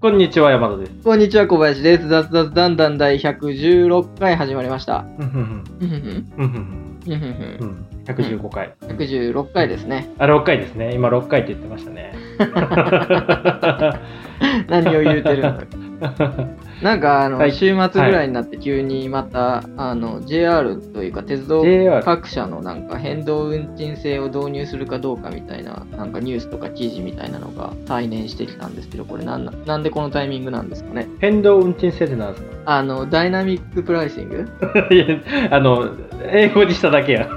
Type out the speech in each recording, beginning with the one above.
こんにちは、山田です。こんにちは、小林です。雑雑だんだん第116回始まりました。115回。116回ですね。あ、6回ですね。今6回って言ってましたね。何を言うてるの？なんか、あの、はい。週末ぐらいになって急にまた、あの、JR というか、鉄道各社のなんか変動運賃制を導入するかどうかみたいな、なんかニュースとか記事みたいなのが再燃してきたんですけど、これなんななんでこのタイミングなんですかね？変動運賃制ってなんですあの、ダイナミックプライシング？か いや、あの、英語にしただけや。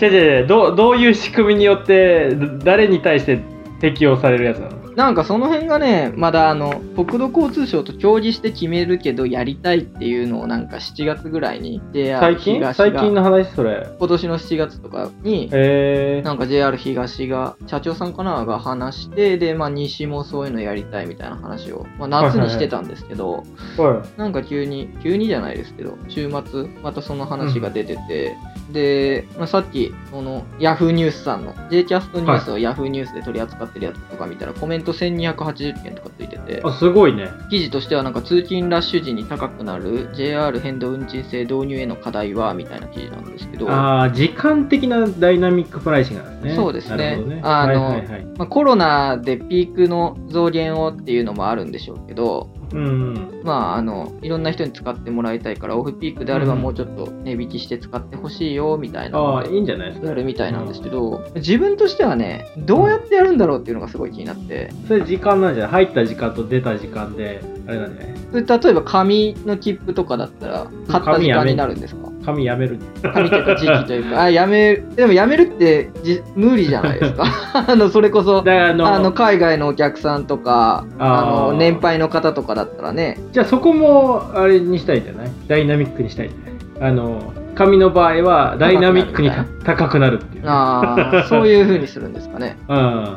違う違う違うどう、どういう仕組みによって、誰に対して適用されるやつなの？なんかその辺がね、まだあの、国土交通省と協議して決めるけど、やりたいっていうのをなんか7月ぐらいに JR 最近？東最近が、の話？それ。今年の7月とかに、へえなんか JR 東が、社長さんかなが話して、で、まあ西もそういうのやりたいみたいな話を、まあ夏にしてたんですけど、ー。はい。なんか急に、急にじゃないですけど、週末、またその話が出てて、で、まあ、さっき、その、ヤフーニュースさんの、J キャストニュースをヤフーニュースで取り扱ってるやつとか見たら、コメント1280件とかついてて、あ、すごいね。記事としてはなんか通勤ラッシュ時に高くなる JR 変動運賃制導入への課題は、みたいな記事なんですけど、ああ、時間的なダイナミックプライシングなんですね。そうですねね。あのコロナでピークの増減をっていうのもあるんでしょうけど、うん。まあ、あの、いろんな人に使ってもらいたいから、オフピークであればうん。もうちょっと値引きして使ってほしいよ、みたいなああ、いいんじゃないですか。やるみたいなんですけど、自分としてはね、どうやってやるんだろうっていうのがすごい気になって、それ時間なんじゃない入った時間と出た時間で、あれなんじゃないそれ例えば紙の切符とかだったら、買った時間になるんですか？紙やめる。紙というか時期というか、あ、やめる、でもやめるってじ無理じゃないですか。あの、それこそ、あの、海外のお客さんとか、あの、年配の方とかだったらね、じゃあそこも、あれにしたいんじゃない？ダイナミックにしたいんじゃない？あの、紙の場合はダイナミックにた高くなるっていう。ああ、そういう風にするんですかね。うん。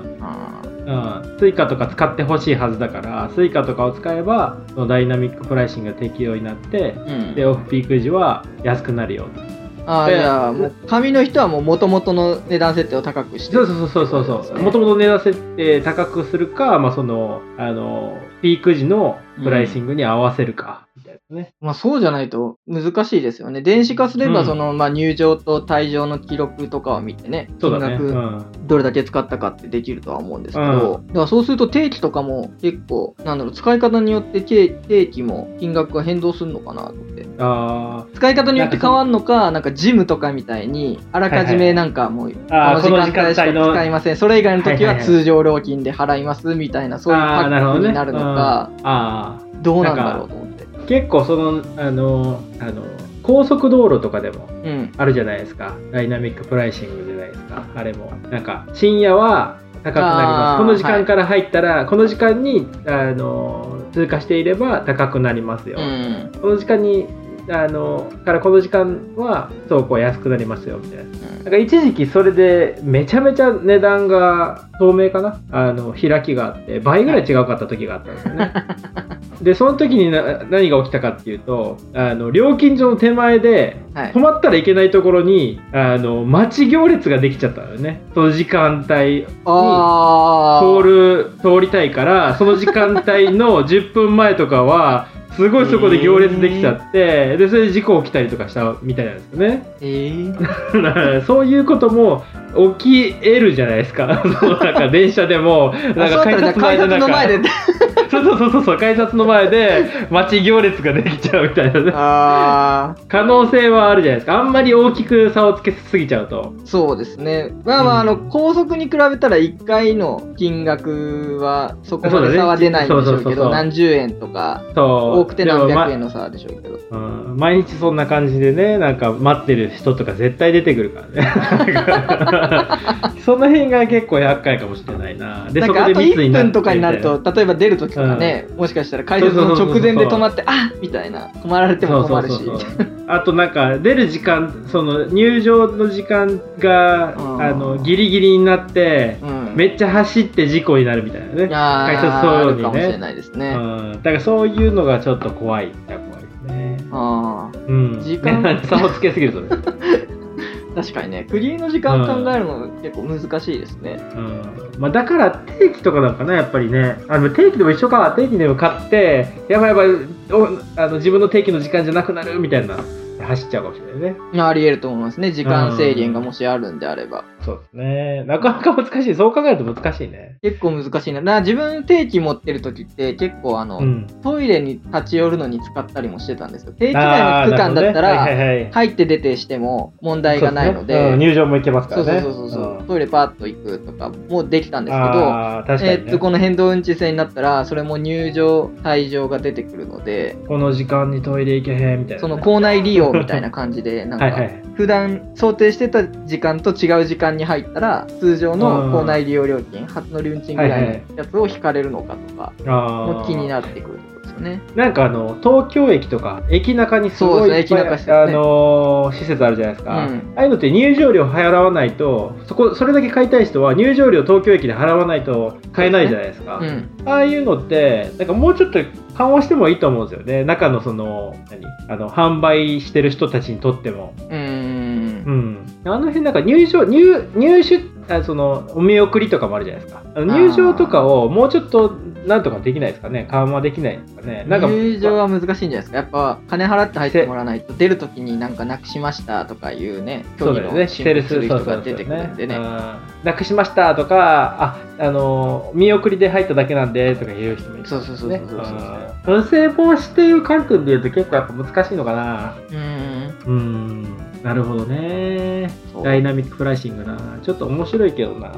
あうん、 Suicaとか使ってほしいはずだから、 Suicaとかを使えば、そのダイナミックプライシングが適用になって、ーうん。で、オフピーク時は安くなるよ。あーでじゃあ、もう紙の人はもう元々の値段設定を高くしてそうそうそうそうそう。もともと値段設定高くするか、まあその、あの、ピーク時のプライシングに合わせるか、ね。まあそうじゃないと難しいですよね。電子化すれば、うんその、まあ入場と退場の記録とかを見てね、金そうだね。う額ん。どれだけ使ったかってできるとは思うんですけど、うだからそうすると定期とかも結構、なんだろう、使い方によって定定期も金額が変動するのかなと思って。あ使い方によって変わるのか、なんかジムとかみたいに、あらかじめなんかもう、この時間帯しか使いません。それ以外の時は通常料金で払いますみたいな、そういうパ。ックになるのか、どうなんだろうと思って。ー結構その、あの、あの、高速道路とかでもうん。あるじゃないですか。ダイナミックプライシングじゃないですか。あれも。なんか、深夜は高くなります。この時間から入ったら、この時間に、あの、通過していれば高くなりますよ。うん。この時間に、あの、からこの時間は走行安くなりますよ、みたいな。なんか一時期それでめちゃめちゃ値段が透明かな？あの開きがあって倍ぐらい違うかった時があったんですよね。でその時にな何が起きたかっていうとあの料金所の手前ではい止。まったらいけないところにあの待ち行列ができちゃったのよねその時間帯あー通る通りたいからその時間帯の10分前とかはすごいそこで行列できちゃって、でそれで事故起きたりとかしたみたいなんですよね。えー、そういうことも起き得るじゃないですか。なんか電車でも、なんか改札の前で。そうそうそうそう、改札の前で待ち行列ができちゃうみたいなね。可能性はあるじゃないですか。あんまり大きく差をつけすぎちゃうと。そうですね。まあまあ、あの、高速に比べたら1回の金額はそこまで差は出ないんでしょうけど、何十円とか。多くて何百円の差でしょうけど。うん毎日そんな感じでね、なんか待ってる人とか絶対出てくるからね。その辺が結構厄介かもしれないな。で、なんかあと1そこで密になって分とかになると、例えば出るときとかね、もしかしたら改札の直前で止まって、あみたいな、止まられても困るし。あとなんか出る時間その入場の時間がうんあのギリギリになってうん、めっちゃ走って事故になるみたいなね、あ改札ーそうにね。かもしれないですね。うん、だからそういうのがちょっと怖い。っちゃ怖いですね。あうん。時間。差をつけすぎるとね。確かにね、クリの時間考えるの結構難しいですね。うん。まあ、だから定期とかなのかなやっぱりね。あの定期でも一緒か。定期でも買ってやばいやばいおあの自分の定期の時間じゃなくなるみたいな走っちゃうかもしれないね。あり得ると思いますね。時間制限がもしあるんであれば。そうですね。なかなか難しい。そう考えると難しいね。結構難しいな。だから自分定期持ってる時って結構あの、うん。トイレに立ち寄るのに使ったりもしてたんですよ。定期内の区間だったら、ね。はいはいはい。入って出てしても問題がないので、ね。うん入場も行けますかそうらね。そうそうそう、ん。トイレパーッと行くとかもできたんですけど、ね。えーっとこの変動運賃制になったらそれも入場退場が出てくるのでこの時間にトイレ行けへんみたいなね、その校内利用みたいな感じでなんかはいはい。普段想定してた時間と違う時間に入ったら通常の校内利用料金初乗り運賃ぐらいのやつを引かれるのかとかも気になってくるですよね。なんかあの東京駅とか駅中にすごいいっぱいあの施設あるじゃないですか、うん。ああいうのって入場料払わないとそこそれだけ買いたい人は入場料東京駅で払わないと買えないじゃないですか。うん、ああいうのってなんかもうちょっと緩和してもいいと思うんですよね。中のその何？あの販売してる人たちにとっても。うん、あの辺なんか入場入入手あそのお見送りとかもあるじゃないですか。入場とかをもうちょっとなんとかできないですかね。緩和できないですかね。なんか入場は難しいんじゃないですか。やっぱ金払って入ってもらわないと出るときになんかなくしましたとかいうねそうだよね、申セールス告する人が出てくるんでね。なくしましたとか、あ、あの、見送りで入っただけなんでとか言う人もいる、そうそうそうそうそうそううん不正防止っていう観点で言うと結構やっぱ難しいのかな。うーんうん、なるほどね。ダイナミックプライシングな。ちょっと面白いけどな。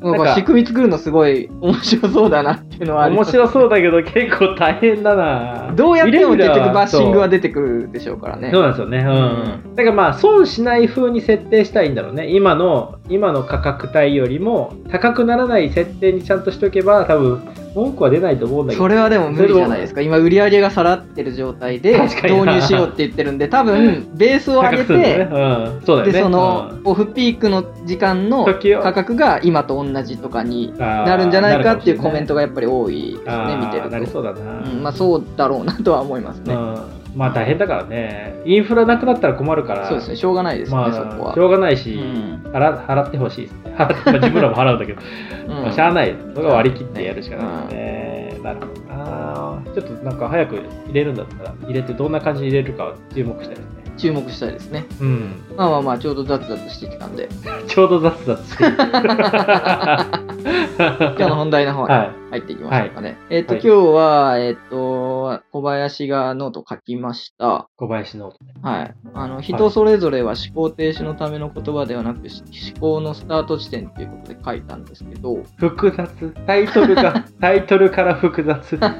なんか仕組み作るのすごい 面白そうだなっていうのは面白そうだけど結構大変だな。どうやっても結局バッシングはで出てくるでしょうからねそうなんですよね。うん。だからまあ損しない風に設定したいんだろうね。今の今の価格帯よりも高くならない設定にちゃんとしておけば多分文句は出ないと思うんだけど。それはでも無理じゃないですか今売り上げが下がってる状態で導入しようって言ってるんで多分ベースを上げてよね。うん。そうだよね。でそのうんオフピークの時間の価格が今と同じとかになるんじゃないかっていうコメントががやっぱり多いですね見てるなりと、そうだな。うん、まあそうだろうなとは思いますね、うん。まあ大変だからね。インフラなくなったら困るから。そうですねしょうがないですよね、まあ、そこはしょうがないし、うん払払ってほしいですね。まあ自分らも払うんだけど、うんまあしゃあない。それは割り切ってやるしかないですね。なるほどな。ちょっとなんか早く入れるんだったら、入れてどんな感じに入れるか注目したいですね。注目したいですねうん。まあまあまあちょうど雑々してきたんでちょうど雑雑してる。今日の本題の方にはい。入っていきましょうかね、えっ、と、はい今日はえっ、と小林がノートを書きました小林の。はい。あの、人それぞれは思考停止のための言葉ではなく、し思考のスタート地点っていうことで書いたんですけど、複雑。タイトルが、タイトルから複雑。なん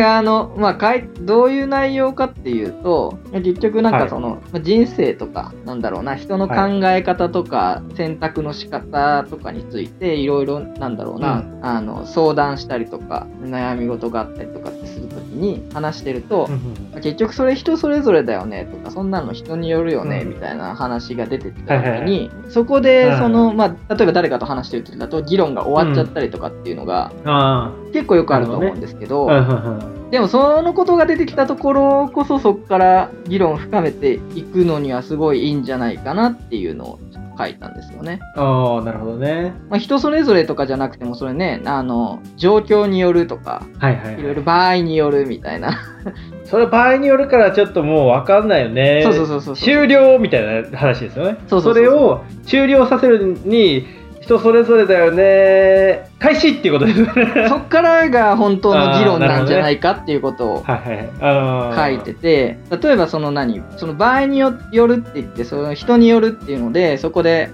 かあの、まあ、かいどういう内容かっていうと、結局なんかその、まあ人生とか、なんだろうな、人の考え方とか、選択の仕方とかについて、いろいろ、なんだろうな、うあの、相談したりとか、悩み事があったりとかってするときに話してると、結局それ人それぞれだよねとかそんなの人によるよねうん。みたいな話が出てきたはいはい時にそこでうん。そのまあ例えば誰かと話してる時だと議論が終わっちゃったりとかっていうのがあ結構よくあると思うんですけどでもそのことが出てきたところこそそこから議論を深めていくのにはすごいいいんじゃないかなっていうのをちょっと書いたんですよね。ああ、なるほどね。まあ、人それぞれとかじゃなくてもそれねあの状況によるとかはいはい、はい。いろいろ場合によるみたいな。それ場合によるからちょっともう分かんないよね。そうそうそうそう終了みたいな話ですよね。そうそうそれを終了させるに人それぞれだよね。開始っていうことです。そっからが本当の議論なんじゃないかっていうことをはいはいはいあー。書いてて、例えばその何、その場合によよるって言って、その人によるっていうので、そこで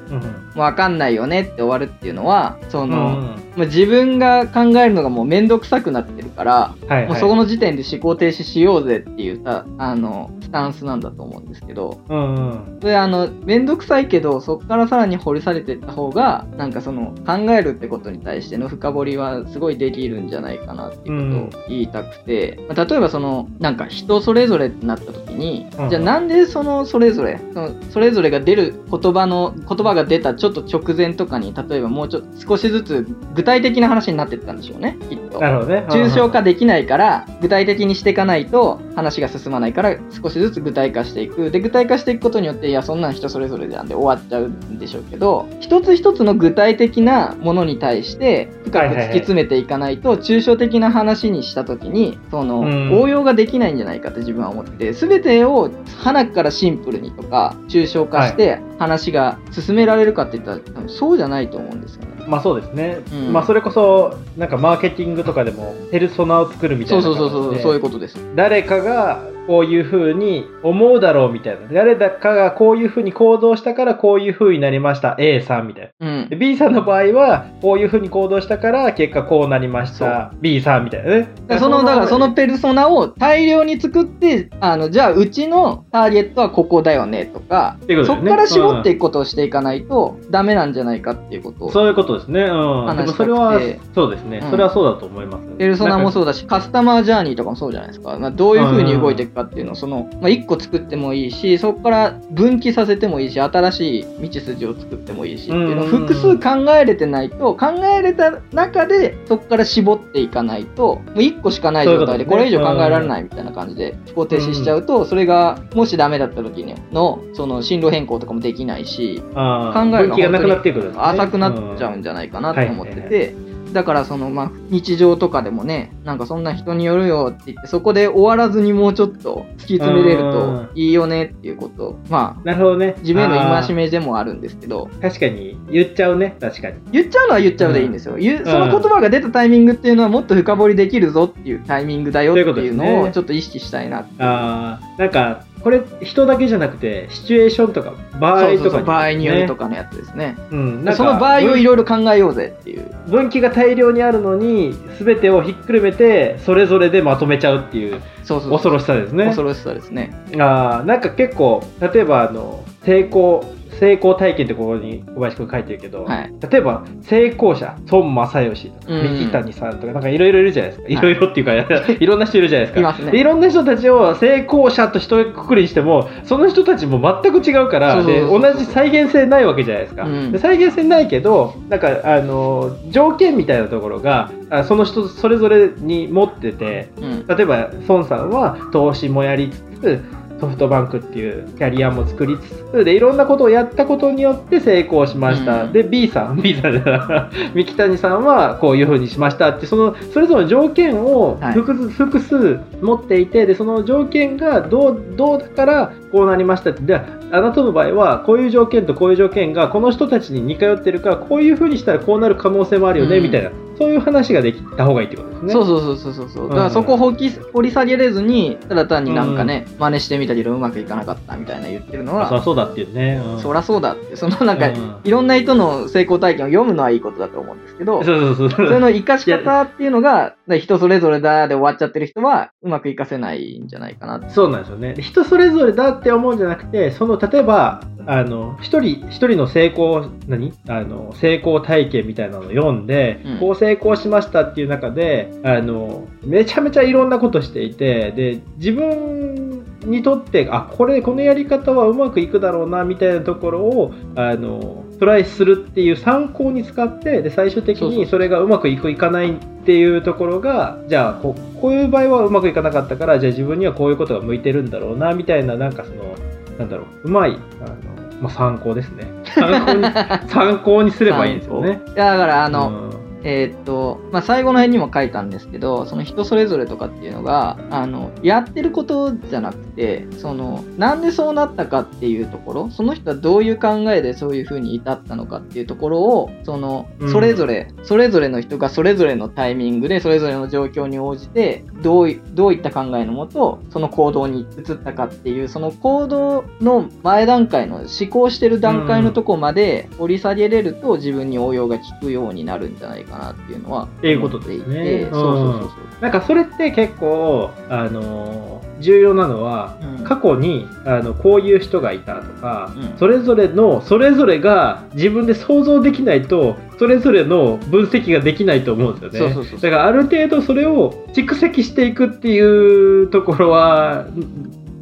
う分かんないよねって終わるっていうのは、その、うん自分が考えるのがもうめんどくさくなってるから、はいはい、もうそこの時点で思考停止しようぜっていうさ、あの、スタンスなんだと思うんですけど、うんうん。それあの、めんどくさいけど、そこからさらに掘り下げていった方が、なんかその、考えるってことに対しての深掘りはすごいできるんじゃないかなっていうことを言いたくて、まあ例えばそのなんか人それぞれってなった時に、うんじゃあなんでそのそれぞれそのそれぞれが出る言葉の言葉が出たちょっと直前とかに例えばもうちょっと少しずつ具体的な話になってったんでしょうねきっと。なるほどね。抽象化できないから具体的にしていかないと話が進まないから少しずつ具体化していく。で具体化していくことによっていやそんなん人それぞれじゃんで終わっちゃうんでしょうけど一つ一つの具体的なものに対して深く突き詰めていかないと抽象的な話にした時にそのうん。応用ができないんじゃないかって自分は思ってて全てを花からシンプルにとか抽象化して話が進められるかって言ったらそうじゃないと思うんですよね。まあそうですね、うん。まあそれこそなんかマーケティングとかでもペルソナを作るみたいそうなそうそうそうそういうことです。誰かがこういうふうに思うだろうみたいな。誰だかがこういうふうに行動したからこういうふうになりました。A さんみたいな。うん。で B さんの場合はこういうふうに行動したから結果こうなりました。B さんみたいなね。そのだからそのペルソナを大量に作ってあのじゃあうちのターゲットはここだよねとかとね。そこから絞っていくことをしていかないとダメなんじゃないかっていうことをそういうことですね。うん。でもそれはそうですね、うん。それはそうだと思います、ペルソナもうそうだしカスタマージャーニーとかもそうじゃないですか、まあ、どういうふうに動いていくかっていうのをその、まあ、1個作ってもいいしそこから分岐させてもいいし新しい道筋を作ってもいいしっていうのをうん複数考えれてないと考えれた中でそこから絞っていかないともう1個しかない状態でこれ以上考えられないみたいな感じで思考停止しちゃうとそれがもしダメだった時のその進路変更とかもできないしあ考えるのがなくなっていくんですね。浅くなっちゃうんじゃないかなと思ってて、だからそのまあ日常とかでもねなんかそんな人によるよって言ってそこで終わらずにもうちょっと突き詰めれるといいよねっていうこと。まあなるほどね。自分へのあ戒めでもあるんですけど。ー確かに。言っちゃうね。確かに。言っちゃうのは言っちゃうでいいんですよ、言うその言葉が出たタイミングっていうのはもっと深掘りできるぞっていうタイミングだよっていうのをちょっと意識したいなって。あー。なんかこれ人だけじゃなくてシチュエーションとか場合そうそうとかそう場合によるとか、かのやつですね。うん、なんかその場合をいろいろ考えようぜっていう。分岐が大量にあるのに全てをひっくるめてそれぞれでまとめちゃうっていう恐ろしさですね。恐ろしさですね。あーなんか結構例えばあの成功成功体験ってここに小林くん書いてるけど、はい。例えば成功者孫正義とかうん。三木谷さんとかなんかいろいろいるじゃないですか、い。いろいろっていうか いろんな人いるじゃないですか。いね。ろんな人たちを成功者と一括りにしてもその人たちも全く違うからで同じ再現性ないわけじゃないですか、うん。で再現性ないけどなんかあの条件みたいなところがあその人それぞれに持っててうん。例えば孫さんは投資もやりつつソフトバンクっていうキャリアも作りつつでいろんなことをやったことによって成功しました、うん。で B さん B さんじゃない三木谷さんはこういうふうにしましたってそのそれぞれの条件をはい。複数,、複数持っていてでその条件がどうどうだからこうなりましたって。であなたの場合はこういう条件とこういう条件がこの人たちに似通ってるからこういうふうにしたらこうなる可能性もあるよね、うん。みたいなそういう話ができた方がいいってことですね。そうそうそうそうそうそう。んだからそこを掘り掘り下げれずに、ただ単になんかね、真似してみたけどうまくいかなかったみたいな言ってるのは、あそりゃそうだっていうね。うんそらそうだって、そのなんか、うんいろんな人の成功体験を読むのはいいことだと思うんですけど、そうそうそうそれの活かし方っていうのが、人それぞれだで終わっちゃってる人は、うまく活かせないんじゃないかな。そうなんですよね。人それぞれだって思うんじゃなくて、その例えば、あの一人一人の成功何？あの成功体験みたいなのを読んで、うん。こう成功しましたっていう中であのめちゃめちゃいろんなことしていてで自分にとってあこれこのやり方はうまくいくだろうなみたいなところをあのトライするっていう参考に使ってで最終的にそれがうまくいくいかないっていうところがじゃあここういう場合はうまくいかなかったからじゃあ自分にはこういうことが向いてるんだろうなみたいななんかそのなんだろううまいあの、まあ、参考ですね。参考に参考にすればいいんですよね。だから、あの、うんえーっと、まあ、最後の辺にも書いたんですけど、その人それぞれとかっていうのが、あの、やってることじゃなくて、その、なんでそうなったかっていうところ、その人はどういう考えでそういうふうに至ったのかっていうところを、そのう、ん。それぞれ、それぞれの人がそれぞれのタイミングで、それぞれの状況に応じて、どうい、どういった考えのもと、その行動に移ったかっていう、その行動の前段階の思考してる段階のとこまで掘り下げれると、自分に応用が効くようになるんじゃないかなっていうのはっていうことですね。そうそうそうそう。なんかそれって結構あの重要なのは、うん。過去にあのこういう人がいたとか、うん。それぞれのそれぞれが自分で想像できないとそれぞれの分析ができないと思うんですよね。だからある程度それを蓄積していくっていうところは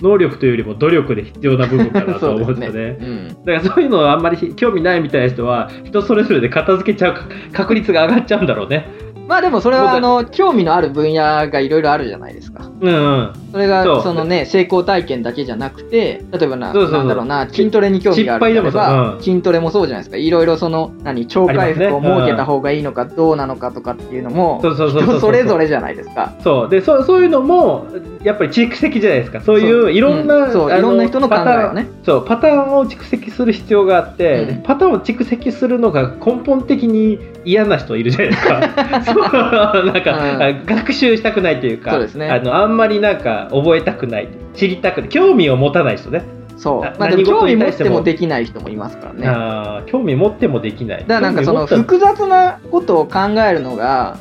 能力というよりも努力で必要な部分かなと思うん ですよね。うんだからそういうのはあんまり興味ないみたいな人は人それぞれで片付けちゃう確率が上がっちゃうんだろうね。まあでもそれは僕あの興味のある分野がいろいろあるじゃないですか。うんうん。それがそのね成功体験だけじゃなくて例えばななんだろうな筋トレに興味があるんであれ失敗でもそう。うん。ば筋トレもそうじゃないですか。いろいろその何超回復を設けた方がいいのかどうなのかとかっていうのも人それぞれじゃないですか。そう。でそうそういうのもやっぱり蓄積じゃないですか。そういそう。ういろんな、うん。そう。あいろんな人の考えをね。パターン。そう。パターンを蓄積する必要があって、パターンを蓄積するのが根本的に嫌な人いるじゃないですか。そうなんか、うん。あ学習したくないというかそうですね。あのあんまりなんか覚えたくない知りたくない興味を持たない人ね。なそう。まあでも興味持ってもできない人もいますからね。だかあー興味持ってもできない。らなんかその複雑なことを考えるのが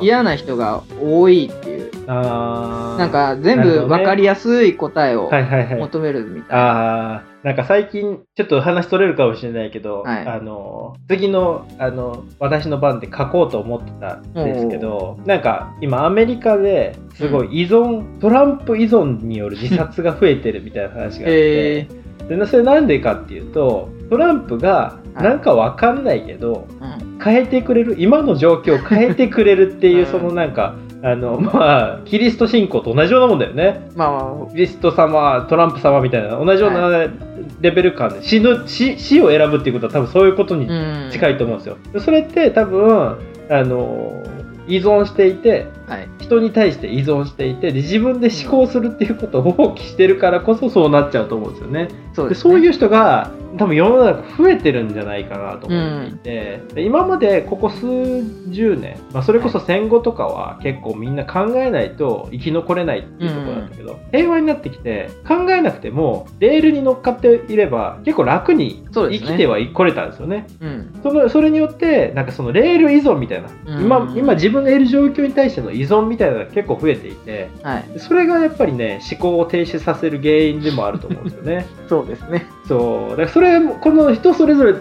嫌な人が多いっなんか全部分かりやすい答えを求めるみたいな。ああ、なんか最近、ちょっと話取れるかもしれないけど、はい。あの、次の、あの、私の番で書こうと思ってたんですけど、なんか今アメリカですごい依存、トランプ依存による自殺が増えてるみたいな話があって、えでそれなんでかっていうと、トランプがはい。なんかわかんないけど、ーうん。変えてくれる、今の状況を変えてくれるっていうう、ん。そのなんか、あの、まあ、キリスト信仰と同じようなもんだよね。まあまキリスト様、トランプ様みたいな、同じようなレベル感で、死の死死を選ぶっていうことは、多分そういうことに近いと思うんですよ。でそれって多分、あの、依存していて、はい、人に対して依存していてで、自分で思考するっていうことを放棄してるからこそそうなっちゃうと思うんですよね。そうです、ね。でそういう人が多分世の中増えてるんじゃないかなと思っていて、で今までここ数十年、まあ、それこそ戦後とかは結構みんな考えないと生き残れないっていうところなんだけど、平和になってきて考えなくてもレールに乗っかっていれば結構楽に生きてはいこれたんですよね。うん、そのそれによってなんかそのレール依存みたいな、うん。今今自分がいる状況に対しての依存みたいなのが結構増えていてはい、それがやっぱりね思考を停止させる原因でもあると思うんですよね。そうですね。そうだからそれもこの人それぞれ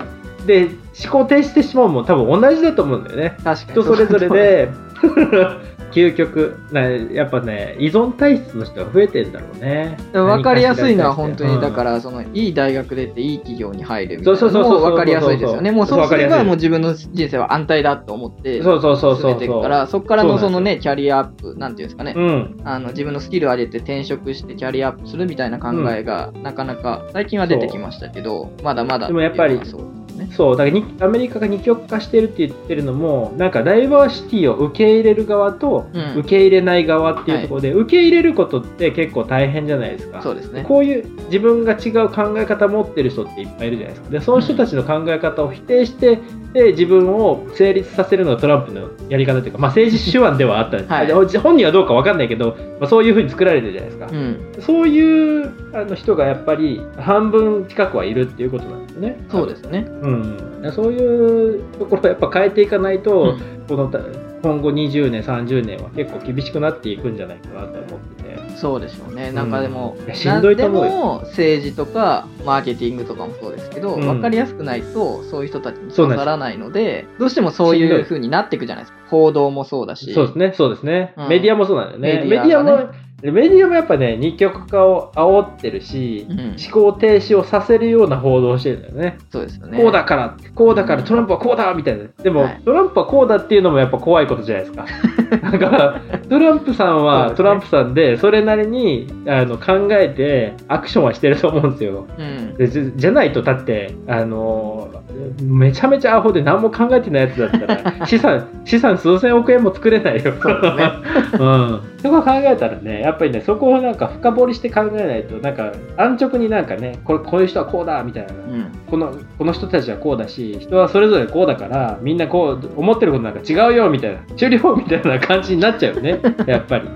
で思考停止してしまうのも多分同じだと思うんだよね。確かに。人それぞれで 究極なやっぱね依存体質の人が増えてんだろうね。分かりやすいのは本当に、うん。だから、その、いい大学出ていい企業に入るみたいなそうそうそうそうのも分かりやすいですよね。もうそうすればもう自分の人生は安泰だと思って、そうそうそうそう。進めていくから、そこからのそのね、キャリアアップ、なんていうんですかね、うん。あの自分のスキルを上げて転職してキャリアアップするみたいな考えが、なかなか最近は出てきましたけど、まだまだでもやっぱりそうね。そうだからにアメリカが二極化してるって言ってるのもなんかダイバーシティを受け入れる側とうん受け入れない側っていうところで、受け入れることって結構大変じゃないですか。そうですね。こういう自分が違う考え方持ってる人っていっぱいいるじゃないですか。で、その人たちの考え方を否定して、で自分を成立させるのがトランプのやり方というか、まあ、政治手腕ではあったんです、はいで本人はどうか分かんないけど、まあ、そういうふうに作られてるじゃないですか。うん、そういうあの人がやっぱり半分近くはいるっていうことなんですよね。そうですね。うん、そういうところをやっぱ変えていかないと、うんこのた今後20年、30年は結構厳しくなっていくんじゃないかなと思ってて。そうでしょうね。なんかでも、うんしんどいと思うでも政治とかマーケティングとかもそうですけど、うん分かりやすくないとそういう人たちに刺さらないので、どうしてもそういう風になっていくじゃないですか。報道もそうだし。そうですね、そうですね。うんメディアもそうなんだよね。メメディアも、メディアもやっぱね、二極化を煽ってるし、うん思考停止をさせるような報道をしてるんだよね。そうですよね。こうだから、こうだから、トランプはこうだみたいな。でも、はいトランプはこうだっていうのもやっぱ怖いことじゃないですか。なんか、トランプさんはトランプさんで、それなりにあの考えて、アクションはしてると思うんですよ。うん。でじじゃないと、だって、あのめちゃめちゃアホで何も考えてないやつだったら、資産、資産数千億円も作れないよ。そうね うん。そこを考えたらね、やっぱりね、そこをなんか深掘りして考えないと、なんか、安直になんかね、これ、こういう人はこうだ、みたいな。うん。このこの人たちはこうだし人はそれぞれこうだからみんなこう思ってることなんか違うよみたいな終了みたいな感じになっちゃうよね やっぱり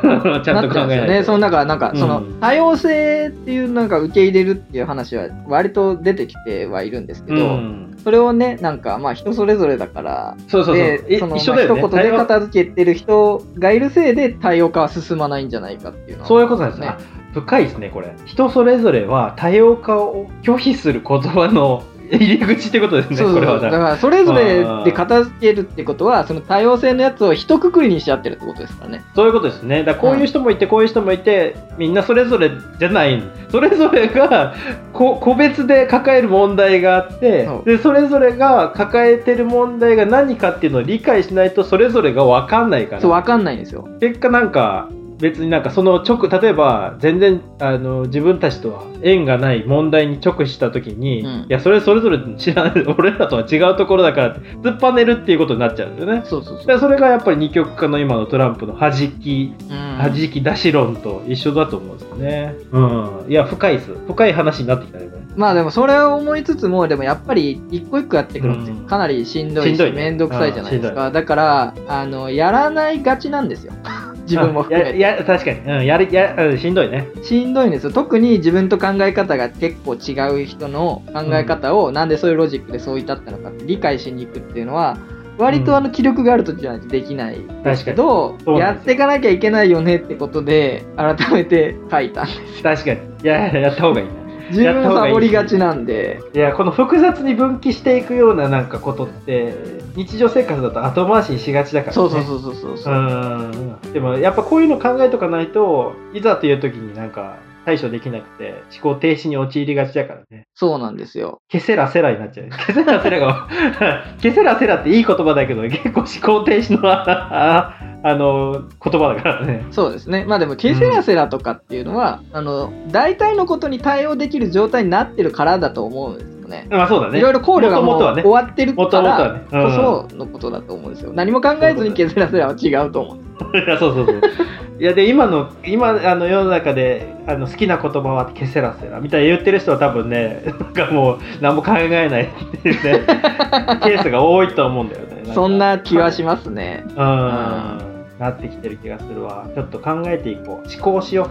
ちゃんと考えないね。そのなんか、なんか、うん。その多様性っていうなんか受け入れるっていう話は割と出てきてはいるんですけど、うん。それをね、なんかまあ人それぞれだから、そうそうそう。で、いその一緒だよね。まあ一言で片付けてる人がいるせいで多様化は進まないんじゃないかっていうのはそういうことですね。深いですねこれ。人それぞれは多様化を拒否する言葉の 入り口ってことですね、そうそうこれはだ。だからそれぞれで片付けるってことはその多様性のやつを一括りにしちゃってるってことですからねそういうことですね。だからこういう人もいて、こういう人もいて、みんなそれぞれじゃない。それぞれがこ個別で抱える問題があってそうで、それぞれが抱えてる問題が何かっていうのを理解しないと、それぞれが分かんないから。そう分かんないんですよ結果なんか別になんかその直例えば全然あの自分たちとは縁がない問題に直視した時に、うんいやそれそれぞれ知らない 俺らとは違うところだからって突っぱねるっていうことになっちゃうんですよね。そうそうそうでそれがやっぱり二極化の今のトランプの弾きうん弾き出し論と一緒だと思うんですよね。うん。いや深いです。深い話になってきたね。まあでもそれを思いつつもでもやっぱり一個一個やっていくのってうんかなりしんどいししんどいね面倒くさいじゃないですかだからあのやらないがちなんですよ自分も含めて。いや確かに、うん、やるやうんしんどいね。しんどいんですよ。特に自分と考え方が結構違う人の考え方を、なんでそういうロジックでそう至ったのかって理解しに行くっていうのは割とあの気力がある時じゃないとできないですけど、やっていかなきゃいけないよねってことで改めて書いたんです確かに。いやいややった方がいいね。自分もサボりがちなんで。いやこの複雑に分岐していくようななんかことって日常生活だと後回しにしがちだからね。そうそうそうそうそうそう。うん。でもやっぱこういうの考えとかないといざという時になんか対処できなくて思考停止に陥りがちだからね。そうなんですよ。ケセラセラになっちゃう。ケセラセラがケセラセラっていい言葉だけど結構思考停止のああの言葉だからね。そうですね。まあでもケセラセラとかっていうのは、あの大体のことに対応できる状態になってるからだと思うんですよね。まあそうだね。いろいろ考慮がもう終わってるからこそのことだと思うんですよ。何も考えずに削らせれば違うと思う。い やそうそうそう。いやで今の今あの世の中であの好きな言葉はケセラセラみたいに言ってる人は多分ねなんかもう何も考えないっていうね ケースが多いと思うんだよね。そんな気はしますね。うんなってきてる気がするわ。ちょっと考えていこう。思考しよ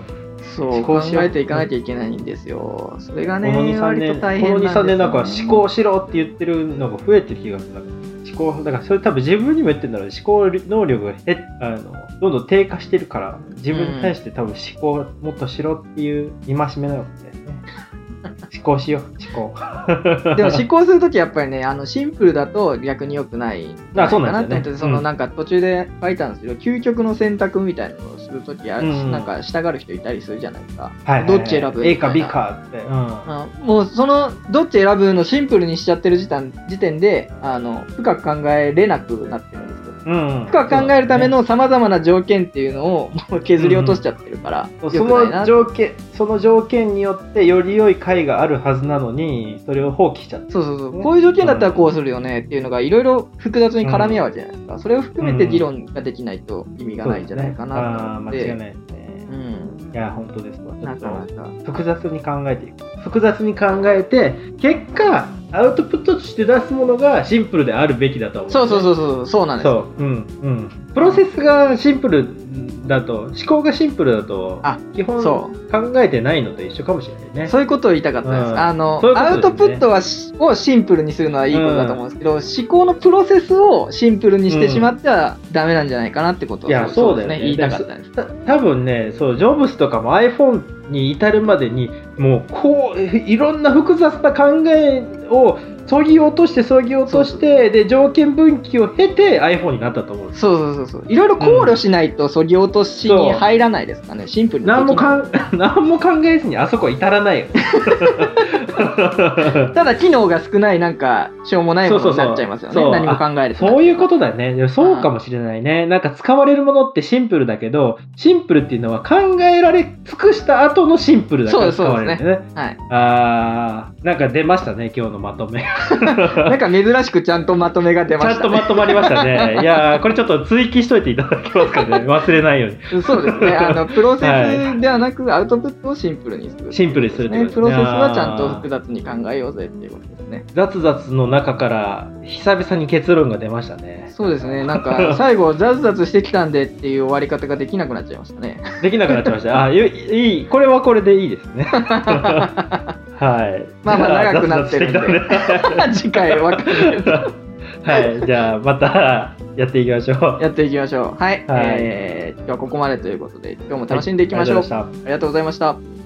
そう、思考考しようえていかなきゃいけないんですよ。それがう。このね、2、3割年、と大変この2、3年なんか思考しろって言ってるのが増えてる気がする。思考だからそれ多分自分にも言ってるんだろう思考能力がへあのどんどん低下してるから自分に対して多分思考をもっとしろっていう戒めなのです、ね、思考しよう思考。でも思考するときやっぱりね、あのシンプルだと逆に良くないんじゃないかなって。思って、そのなんか途中で書いたんですけど、究極の選択みたいなのをするとき、うんなんか従う人いたりするじゃないですか。はいはいはい。どっち選ぶ？A か B なかって、うん。うん。もうそのどっち選ぶのシンプルにしちゃってる時点時点であの深く考えれなくなってるんですよ。うん、深く考えるためのさまざまな条件っていうのを削り落としちゃってるから、そう良くないなその条件その条件によってより良い解があるはずなのにそれを放棄しちゃってそうそうそう。こういう条件だったらこうするよねっていうのがいろいろ複雑に絡み合うじゃないですか、それを含めて議論ができないと意味がないんじゃないかなとあー間違い思って、ないですね、うん、いや本当です。わちょなっとかなか。複雑に考えていく。複雑に考えて結果アウトプットとして出すものがシンプルであるべきだと思うそうそうそうそうそうなんです。よそう。うんうん。プロセスがシンプルだと思考がシンプルだとあ基本そ考えてないのと一緒かもしれないね。そういうことを言いたかったんです。うん。あの、ね。アウトプットはしをシンプルにするのはいいことだと思うんですけど、思考のプロセスをシンプルにしてしまってはダメなんじゃないかなってことを、いやそうだよね。言いたかったんです。た多分ねそうジョブスとかも iPhone に至るまでにもうこういろんな複雑な考えをそぎ落としてそぎ落としてで条件分岐を経て iPhone になったと思うそうそうそうそう。いろいろ考慮しないと、そぎ落としに入らないですかね。シンプルに。何もかん何も考えずにあそこ至らないよ ただ、機能が少ない、なんか、しょうもないものになっちゃいますよね。そう何も考えると。そういうことだねでもそうかもしれないねなんか使われるものってシンプルだけどシンプルっていうのは考えられ尽くした後のシンプルだから使われるんだよねはい。あーなんか出ましたね今日のまとめ なんか珍しくちゃんとまとめが出まちゃんとしたね。まとまりましたね。いやーこれちょっと追記しといていただけますかね。忘れないように。そうですね。あの、プロセスではなく、アウトプットをシンプルにする。シンプルにするってことね。プロセスはちゃんと複雑に考えようぜっていうことですね。雑々の中から久々に結論が出ましたね。そうですね。なんか、最後、ザズザズしてきたんでっていう終わり方ができなくなっちゃいましたね。できなくなっちゃいました。あいいこれはこれでいいですね。はい。まあまあ長くなってるんでね 次回わかんないけどはい。じゃあまたやっていきましょう。やっていきましょう。はい。はいえー今日はここまでということで、今日も楽しんでいきましょう。はいありがとうございました。